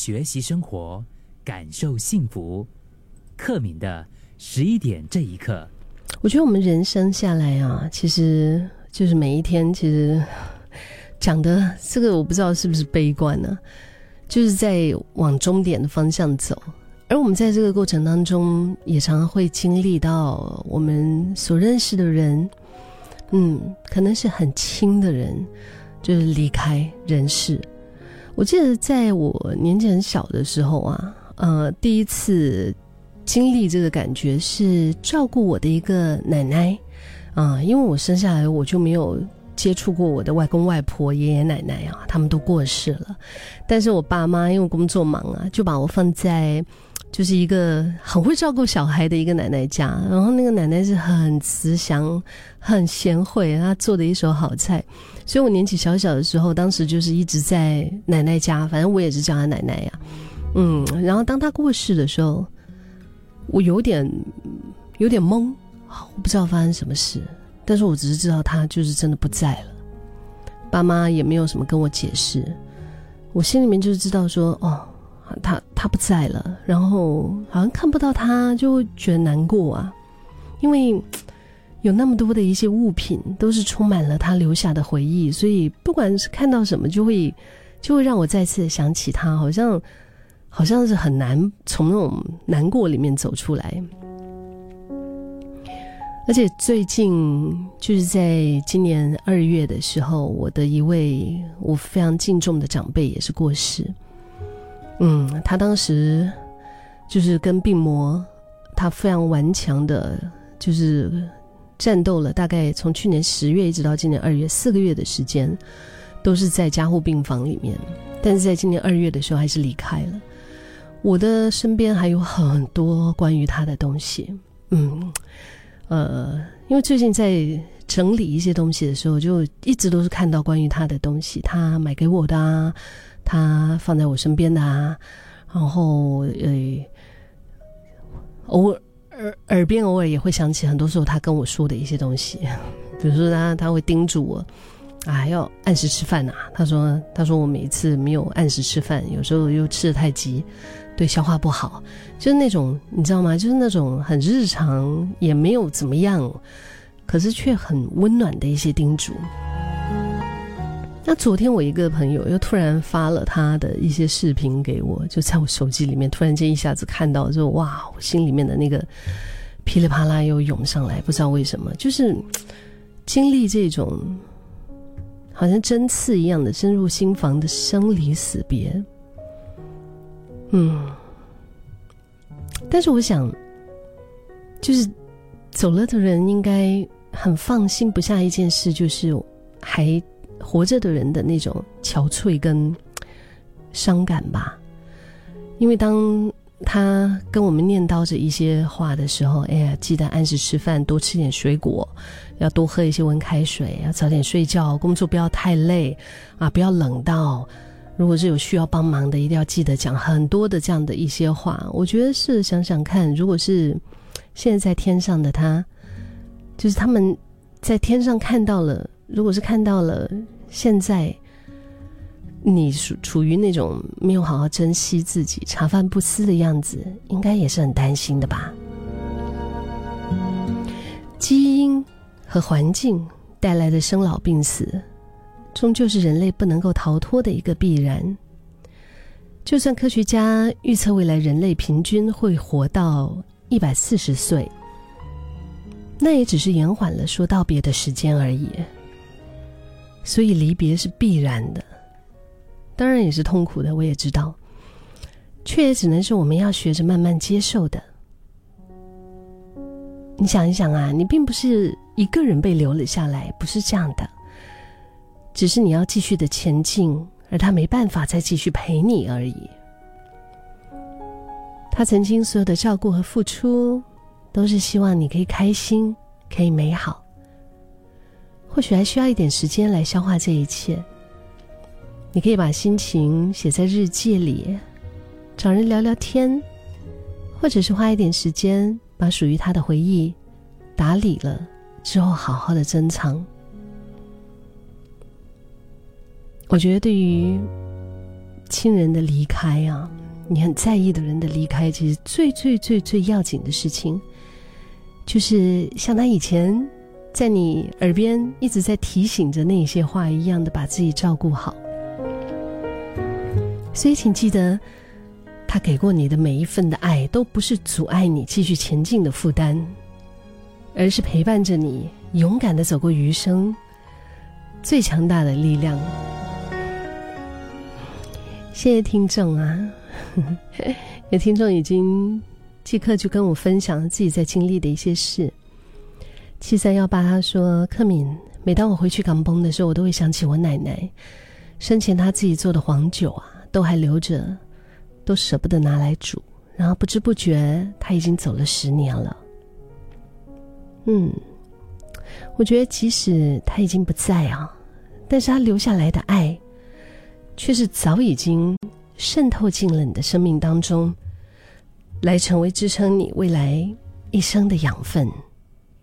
学习生活，感受幸福。克敏的十一点这一刻，我觉得我们人生下来啊，其实就是每一天，其实讲的这个我不知道是不是悲观呢，就是在往终点的方向走。而我们在这个过程当中，也常常会经历到我们所认识的人，嗯，可能是很亲的人，就是离开人世。我记得在我年纪很小的时候啊，呃，第一次经历这个感觉是照顾我的一个奶奶，啊，因为我生下来我就没有接触过我的外公外婆、爷爷奶奶啊，他们都过世了，但是我爸妈因为工作忙啊，就把我放在。就是一个很会照顾小孩的一个奶奶家，然后那个奶奶是很慈祥、很贤惠，她做的一手好菜，所以我年纪小小的时候，当时就是一直在奶奶家，反正我也是叫她奶奶呀，嗯，然后当她过世的时候，我有点有点懵，我不知道发生什么事，但是我只是知道他就是真的不在了，爸妈也没有什么跟我解释，我心里面就是知道说，哦。他他不在了，然后好像看不到他，就会觉得难过啊。因为有那么多的一些物品，都是充满了他留下的回忆，所以不管是看到什么，就会就会让我再次想起他，好像好像是很难从那种难过里面走出来。而且最近就是在今年二月的时候，我的一位我非常敬重的长辈也是过世。嗯，他当时就是跟病魔，他非常顽强的，就是战斗了。大概从去年十月一直到今年二月，四个月的时间，都是在加护病房里面。但是在今年二月的时候，还是离开了。我的身边还有很多关于他的东西。嗯，呃，因为最近在整理一些东西的时候，就一直都是看到关于他的东西，他买给我的啊。他放在我身边的啊，然后呃，偶尔耳耳边偶尔也会想起很多时候他跟我说的一些东西，比如说他他会叮嘱我啊要按时吃饭呐。他说他说我每一次没有按时吃饭，有时候又吃的太急，对消化不好，就是那种你知道吗？就是那种很日常也没有怎么样，可是却很温暖的一些叮嘱。那昨天我一个朋友又突然发了他的一些视频给我，就在我手机里面，突然间一下子看到，就哇，我心里面的那个噼里啪啦又涌上来，不知道为什么，就是经历这种好像针刺一样的深入心房的生离死别，嗯，但是我想，就是走了的人应该很放心不下一件事，就是还。活着的人的那种憔悴跟伤感吧，因为当他跟我们念叨着一些话的时候，哎呀，记得按时吃饭，多吃点水果，要多喝一些温开水，要早点睡觉，工作不要太累啊，不要冷到。如果是有需要帮忙的，一定要记得讲很多的这样的一些话。我觉得是想想看，如果是现在在天上的他，就是他们在天上看到了。如果是看到了现在你处处于那种没有好好珍惜自己、茶饭不思的样子，应该也是很担心的吧？基因和环境带来的生老病死，终究是人类不能够逃脱的一个必然。就算科学家预测未来人类平均会活到一百四十岁，那也只是延缓了说道别的时间而已。所以离别是必然的，当然也是痛苦的，我也知道，却也只能是我们要学着慢慢接受的。你想一想啊，你并不是一个人被留了下来，不是这样的，只是你要继续的前进，而他没办法再继续陪你而已。他曾经所有的照顾和付出，都是希望你可以开心，可以美好。或许还需要一点时间来消化这一切。你可以把心情写在日记里，找人聊聊天，或者是花一点时间把属于他的回忆打理了之后，好好的珍藏。我觉得，对于亲人的离开啊，你很在意的人的离开，其实最最最最要紧的事情，就是像他以前在你耳边一直在提醒着那些话一样的，把自己照顾好。所以，请记得，他给过你的每一份的爱，都不是阻碍你继续前进的负担，而是陪伴着你勇敢的走过余生最强大的力量。谢谢听众啊，有听众已经即刻就跟我分享自己在经历的一些事。七三幺八他说：“克敏，每当我回去港崩的时候，我都会想起我奶奶生前她自己做的黄酒啊。”都还留着，都舍不得拿来煮，然后不知不觉他已经走了十年了。嗯，我觉得即使他已经不在啊，但是他留下来的爱，却是早已经渗透进了你的生命当中，来成为支撑你未来一生的养分。